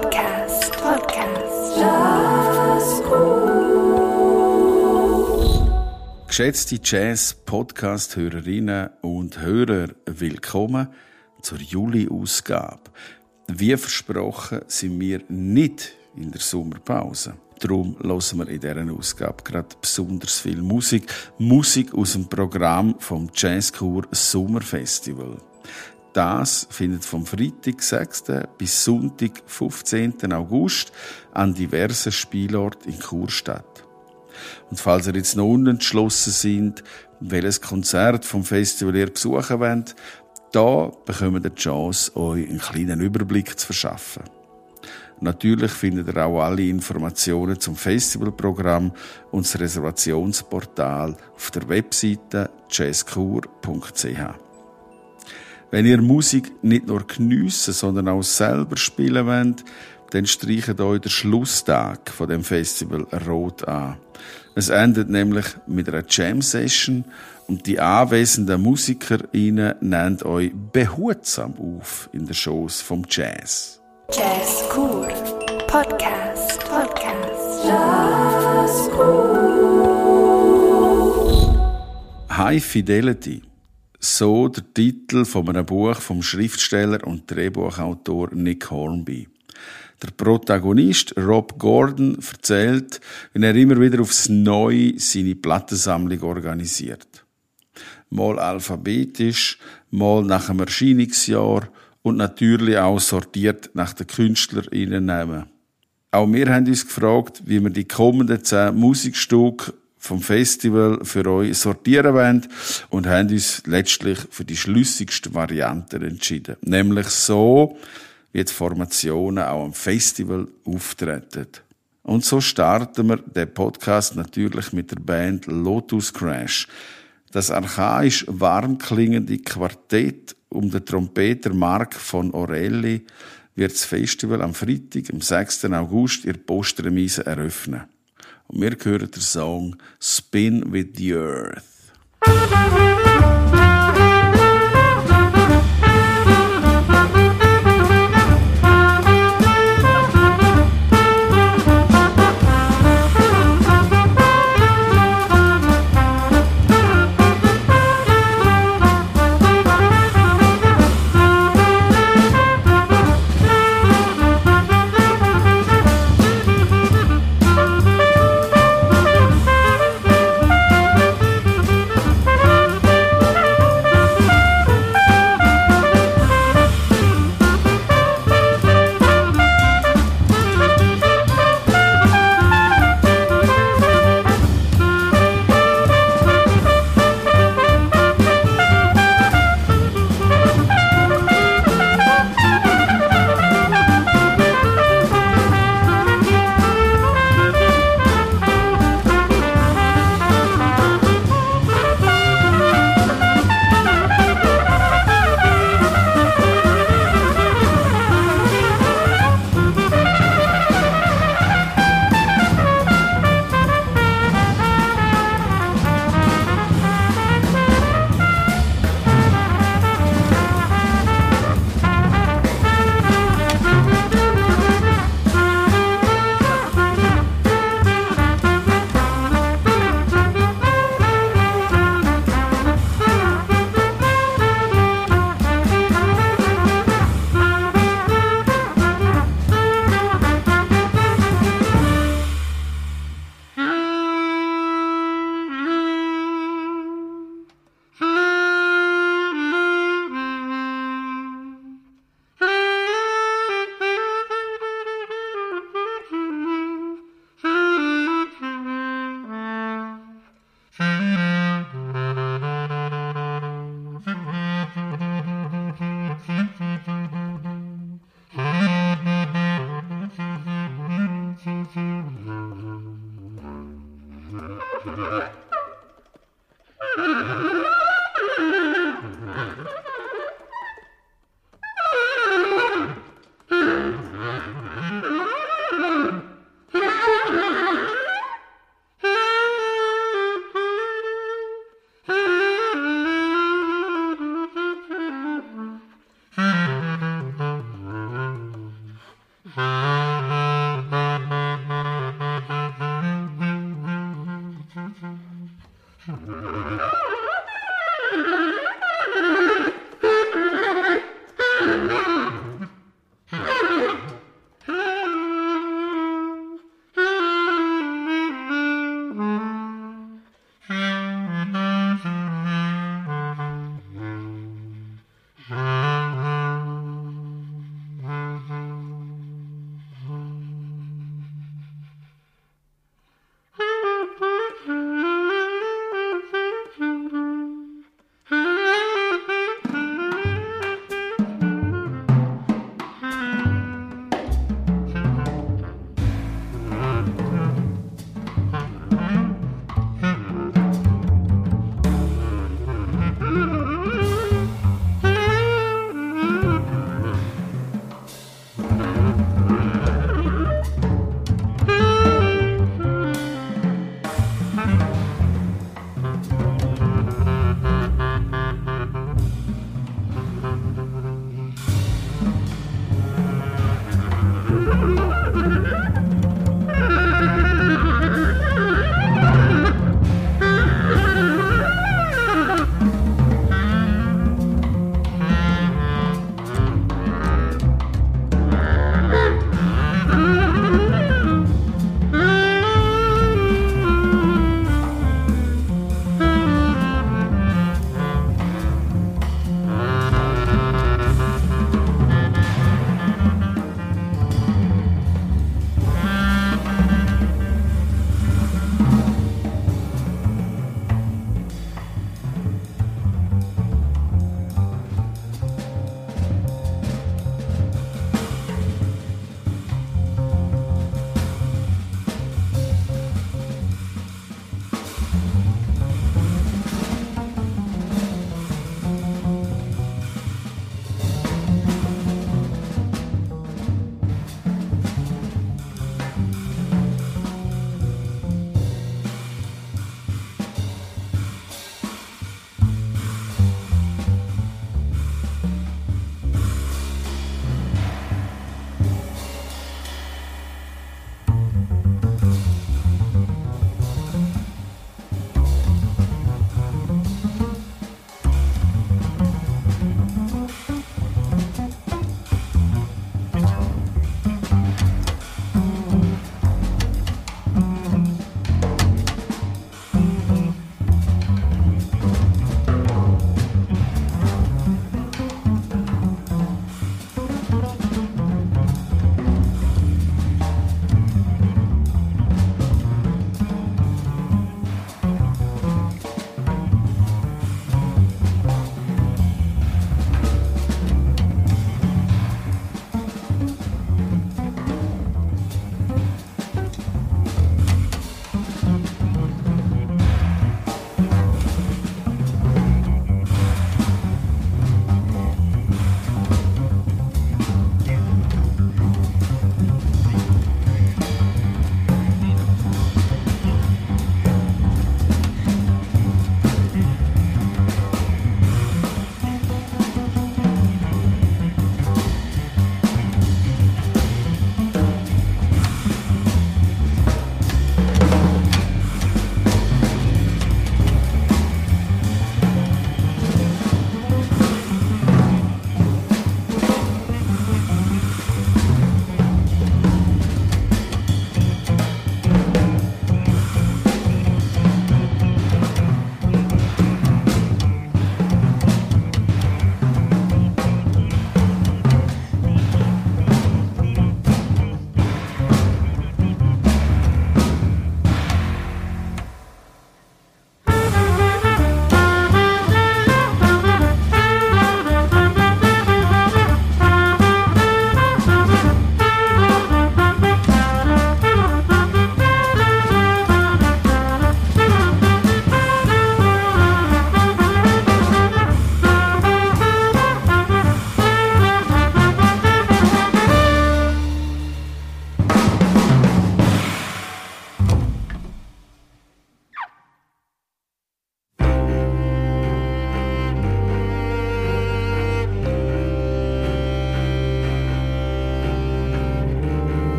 Podcast. Podcast. Jazzcool. Geschätzte Jazz-Podcast-Hörerinnen und Hörer, willkommen zur Juli-Ausgabe. Wie versprochen sind wir nicht in der Sommerpause. Darum hören wir in dieser Ausgabe gerade besonders viel Musik. Musik aus dem Programm vom Jazzkur Sommerfestival. Das findet vom Freitag 6. bis Sonntag 15. August an diversen Spielorten in Chur statt. Und falls ihr jetzt noch unentschlossen sind, welches Konzert vom Festival ihr besuchen wollt, da bekommt ihr die Chance, euch einen kleinen Überblick zu verschaffen. Natürlich findet ihr auch alle Informationen zum Festivalprogramm und das Reservationsportal auf der Webseite jazzkur.ch. Wenn ihr Musik nicht nur geniessen, sondern auch selber spielen wollt, dann streicht euch der Schlusstag von dem Festival rot an. Es endet nämlich mit einer Jam-Session und die anwesenden MusikerInnen nennen euch behutsam auf in den Shows vom Jazz. Jazzcool. Podcast. Podcast. Jazzcool. High Fidelity. So der Titel von einem Buch vom Schriftsteller und Drehbuchautor Nick Hornby. Der Protagonist Rob Gordon erzählt, wie er immer wieder aufs Neue seine Plattensammlung organisiert. Mal alphabetisch, mal nach dem Erscheinungsjahr und natürlich auch sortiert nach den KünstlerInnen. Auch wir haben uns gefragt, wie wir die kommenden zehn Musikstücke vom Festival für euch sortieren wollen und haben uns letztlich für die schlüssigste Variante entschieden. Nämlich so, wie die Formationen auch am Festival auftreten. Und so starten wir den Podcast natürlich mit der Band Lotus Crash. Das archaisch warm klingende Quartett um den Trompeter Mark von Orelli wird das Festival am Freitag, am 6. August, in Postremise eröffnen. Und wir hören den Song Spin with the Earth.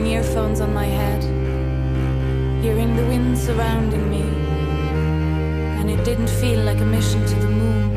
Earphones on my head, hearing the wind surrounding me, and it didn't feel like a mission to the moon.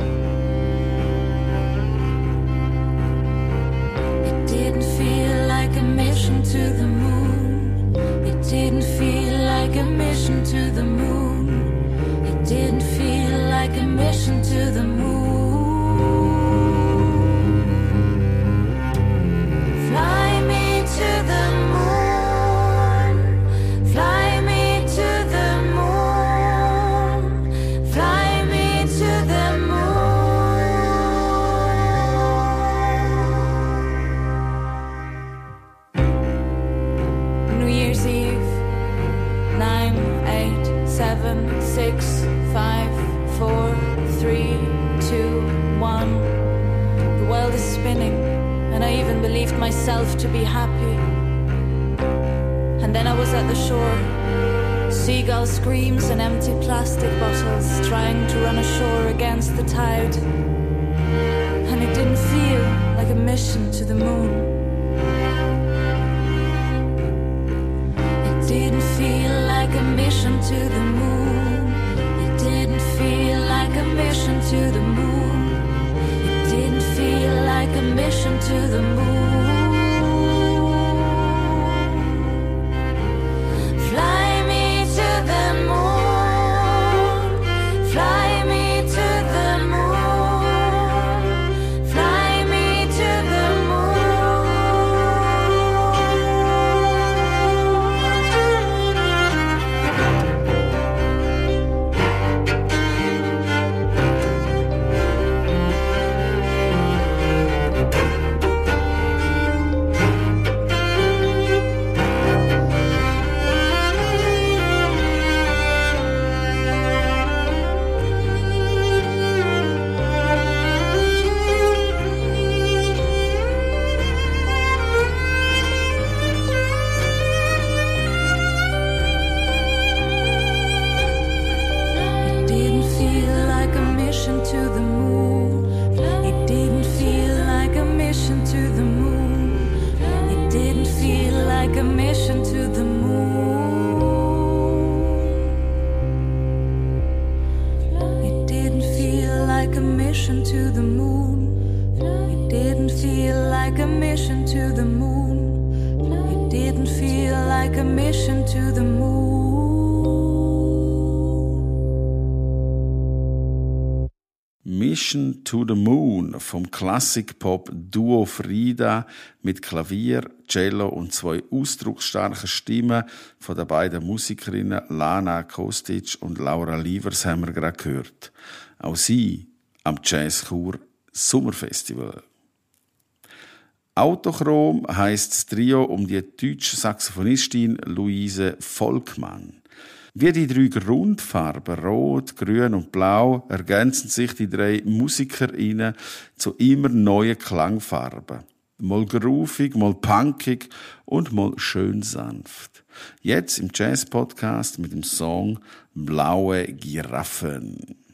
却等不。To the Moon vom Klassik-Pop-Duo Frida mit Klavier, Cello und zwei ausdrucksstarken Stimmen von den beiden Musikerinnen Lana Kostic und Laura Lievers haben wir gerade gehört. Auch sie am Jazzchor Sommerfestival. Autochrom heißt das Trio um die deutsche Saxophonistin Luise Volkmann. Wie die drei Grundfarben Rot, Grün und Blau ergänzen sich die drei MusikerInnen zu immer neuen Klangfarben. Mal groovig, mal punkig und mal schön sanft. Jetzt im Jazz-Podcast mit dem Song Blaue Giraffen.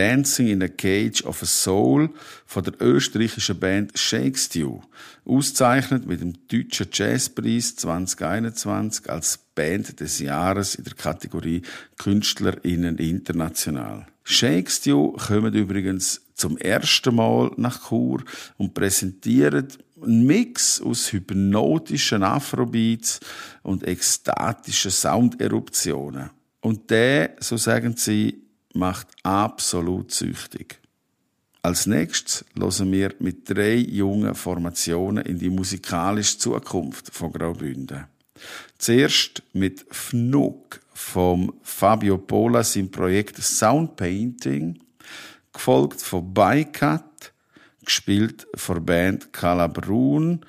Dancing in a Cage of a Soul von der österreichischen Band Shake Stew. Ausgezeichnet mit dem Deutschen Jazzpreis 2021 als Band des Jahres in der Kategorie KünstlerInnen international. Shake Stew kommen übrigens zum ersten Mal nach Chur und präsentieren einen Mix aus hypnotischen Afrobeats und ekstatischen Sounderuptionen. Und der, so sagen sie, macht absolut süchtig. Als nächstes hören wir mit drei jungen Formationen in die musikalische Zukunft von Graubünden. Zuerst mit Fnuk vom Fabio Pola sein Projekt Sound Painting, gefolgt von Bycut, gespielt von Band Calabrun,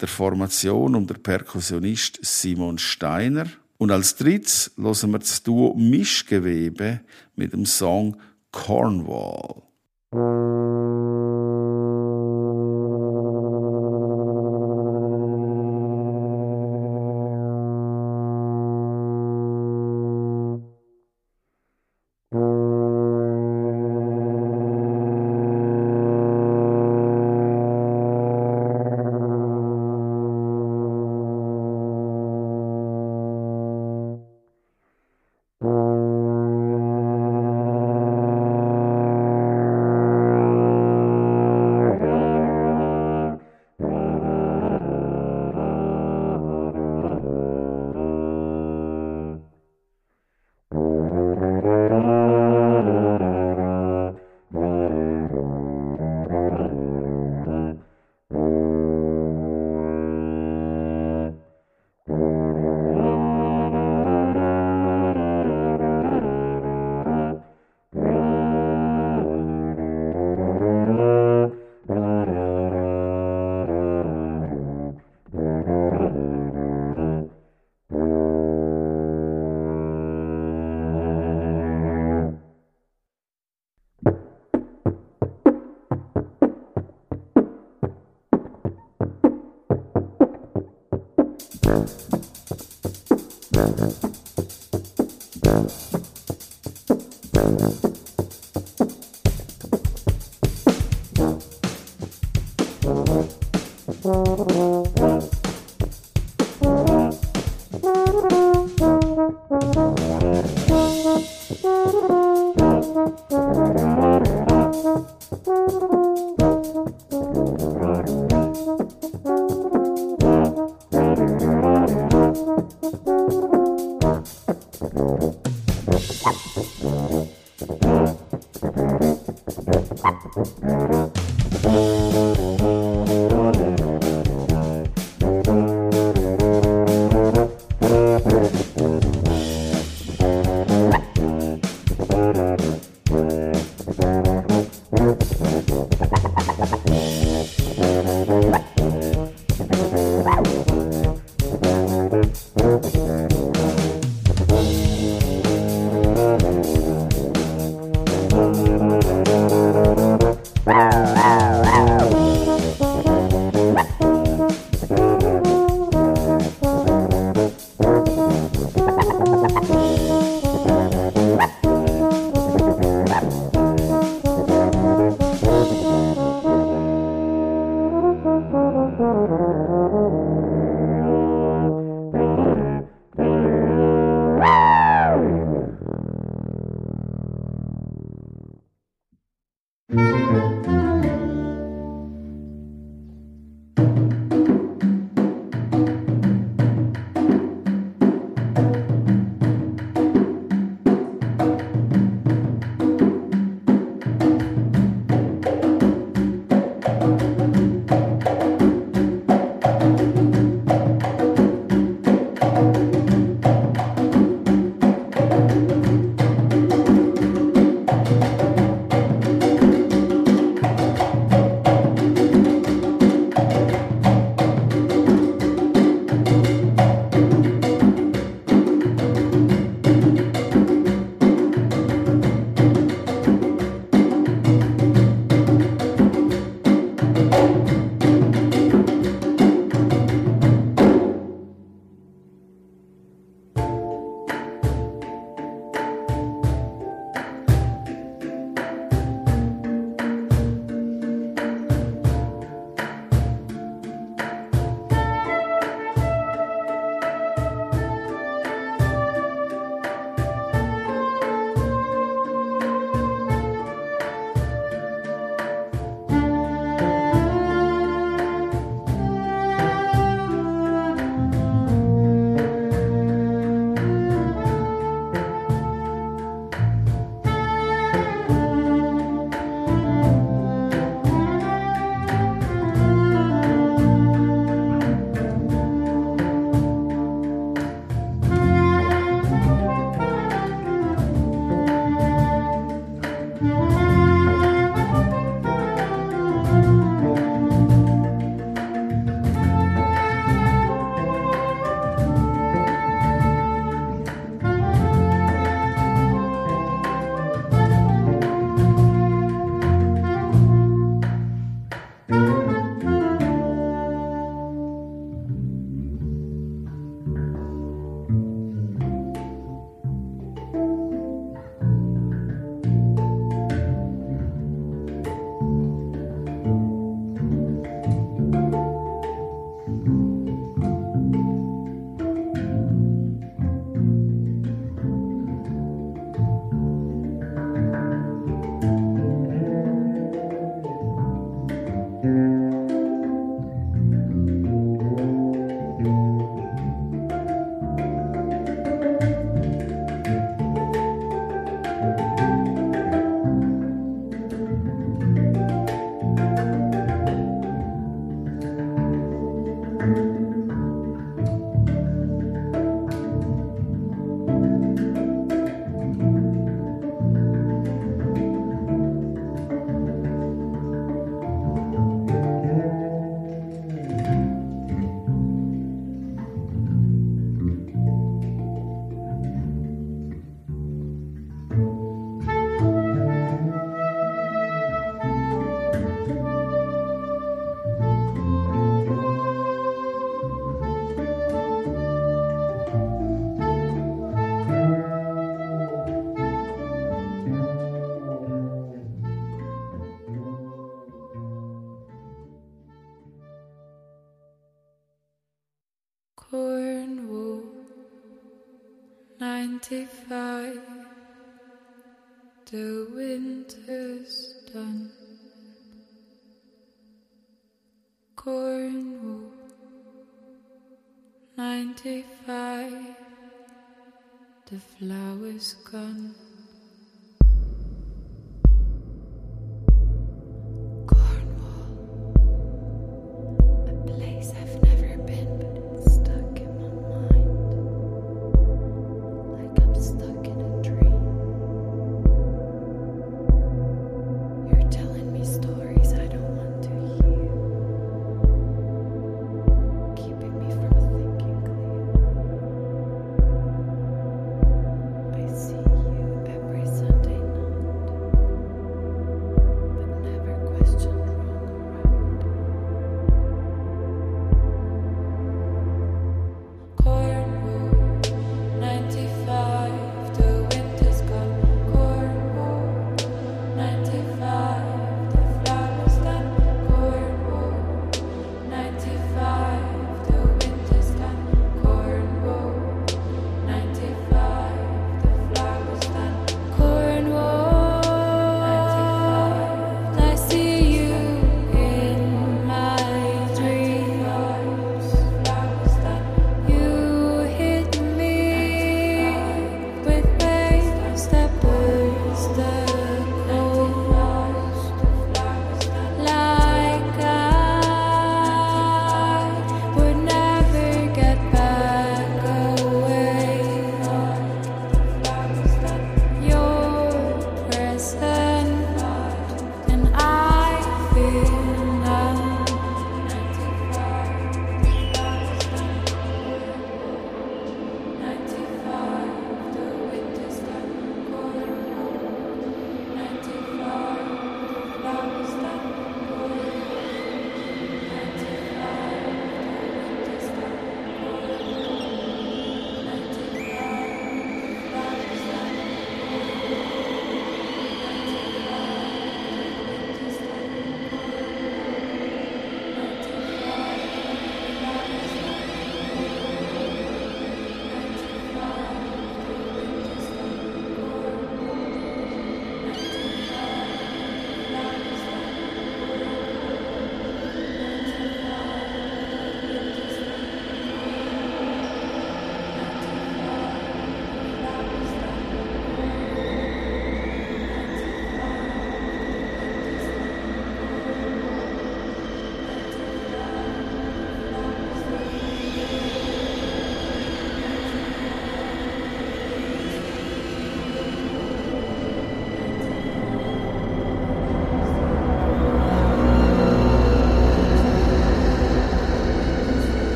der Formation um der Perkussionist Simon Steiner. Und als drittes hören wir das Duo Mischgewebe mit dem Song Cornwall.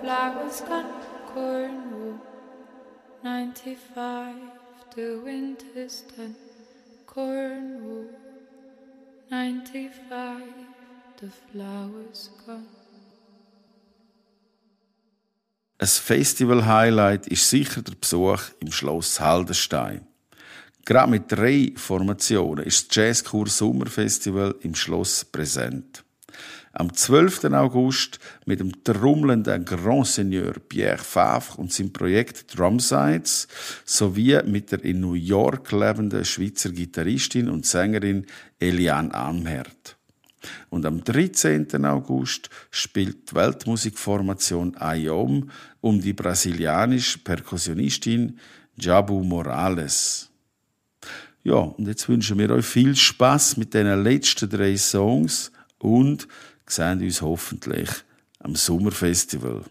Flowers gone. Cornwall, 95, the winter's done. Cornwall, 95, the flowers gone. Ein Festival-Highlight ist sicher der Besuch im Schloss Haldenstein. Gerade mit drei Formationen ist das Jazzkur Sommerfestival im Schloss präsent. Am 12. August mit dem trommelnden Grand Seigneur Pierre Favre und seinem Projekt Drumsides sowie mit der in New York lebenden Schweizer Gitarristin und Sängerin Eliane Amherd. Und am 13. August spielt die Weltmusikformation IOM um die brasilianische Perkussionistin Jabu Morales. Ja, und jetzt wünschen wir euch viel Spaß mit den letzten drei Songs und sehen uns hoffentlich am Sommerfestival.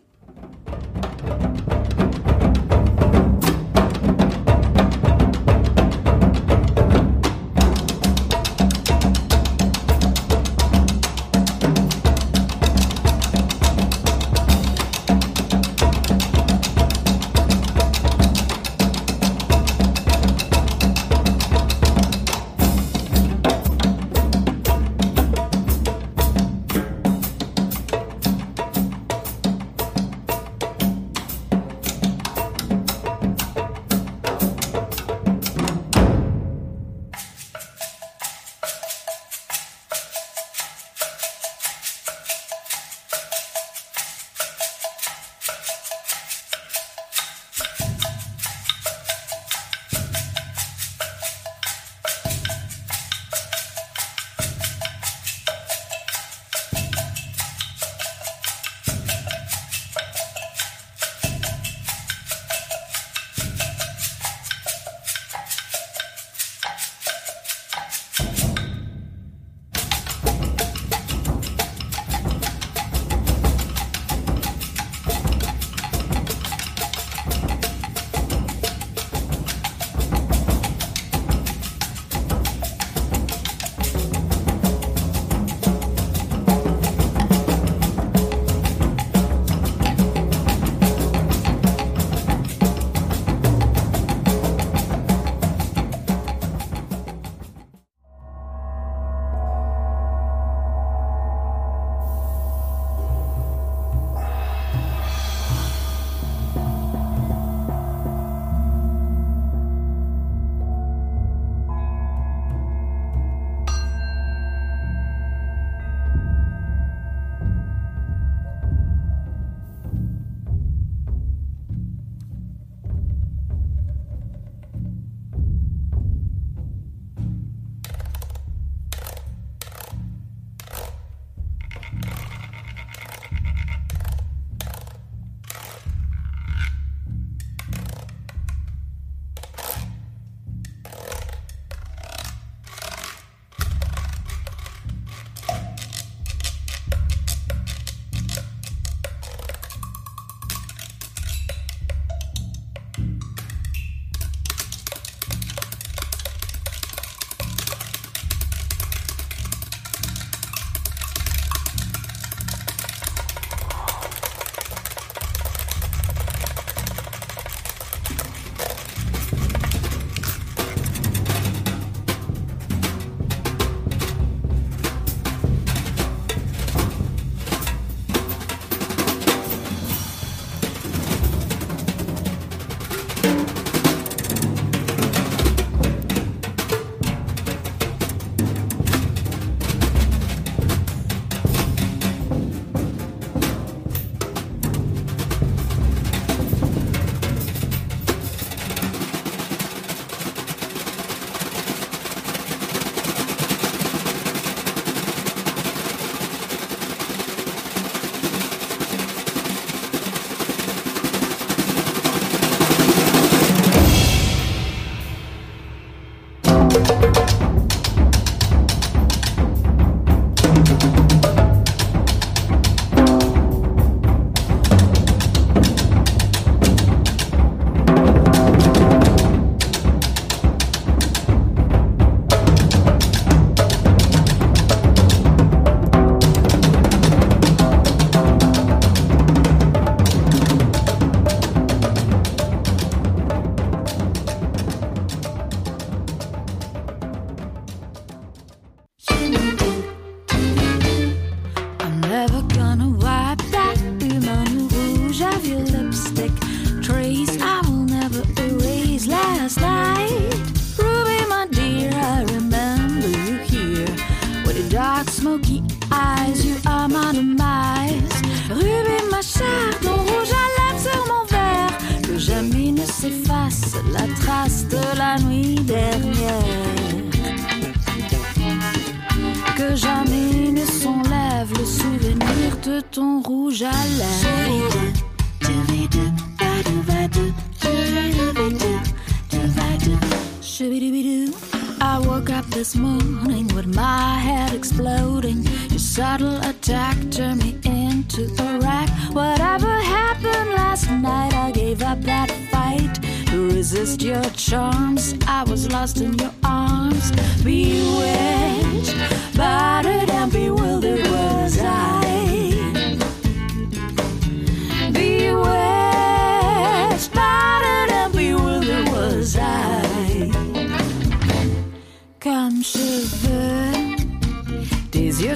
exploding. Your subtle attack turned me into a wreck. Whatever happened last night, I gave up that fight. To resist your charms, I was lost in your arms. Bewitched, battered, and bewildered was I.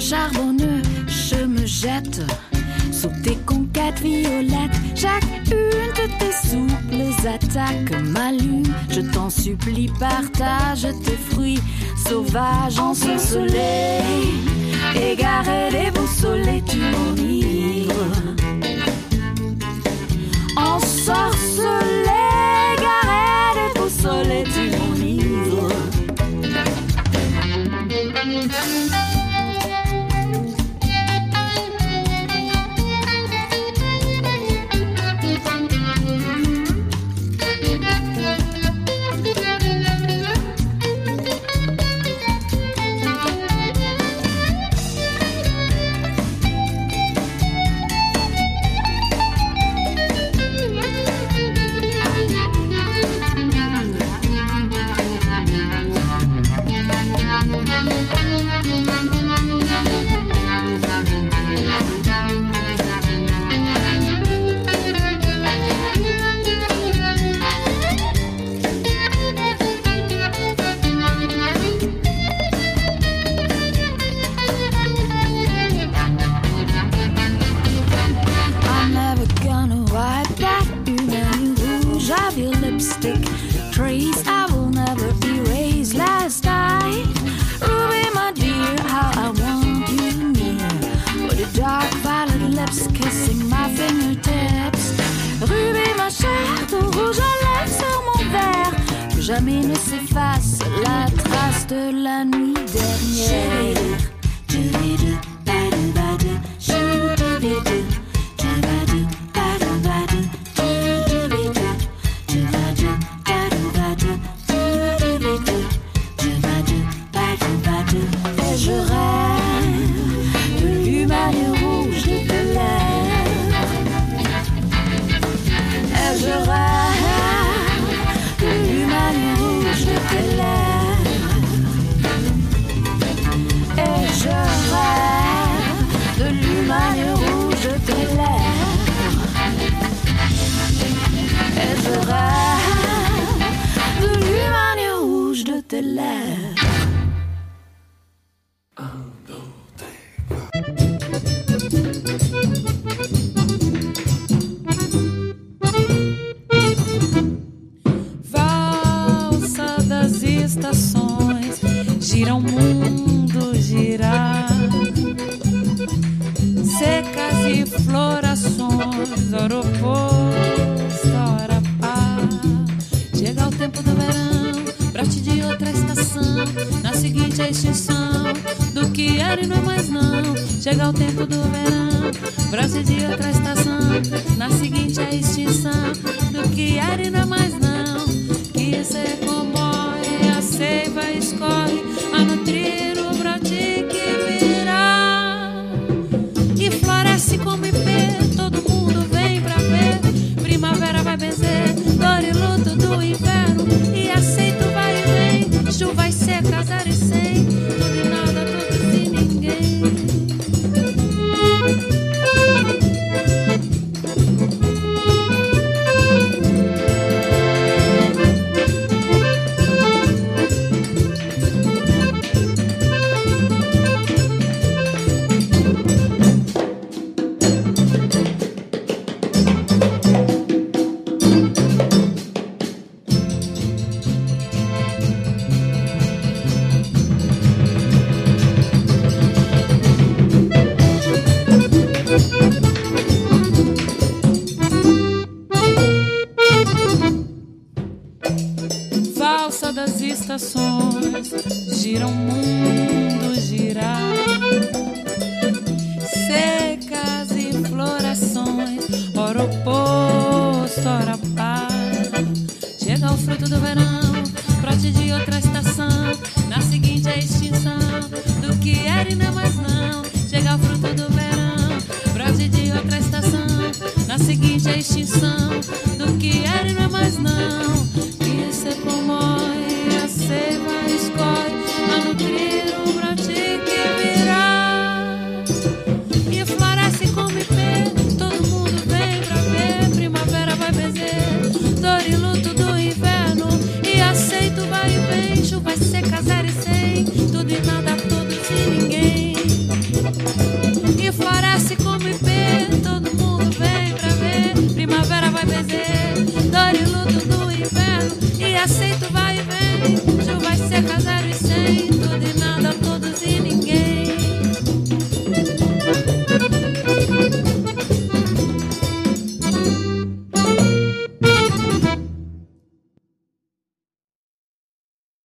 charbonneux, je me jette sous tes conquêtes violettes. Chacune de tes souples attaques m'allume. Je t'en supplie, partage tes fruits sauvages ensorcelés. Égaré, déboussolé, tu m'enivres. Ensorcelé, égaré, déboussolé, tu m'enivres.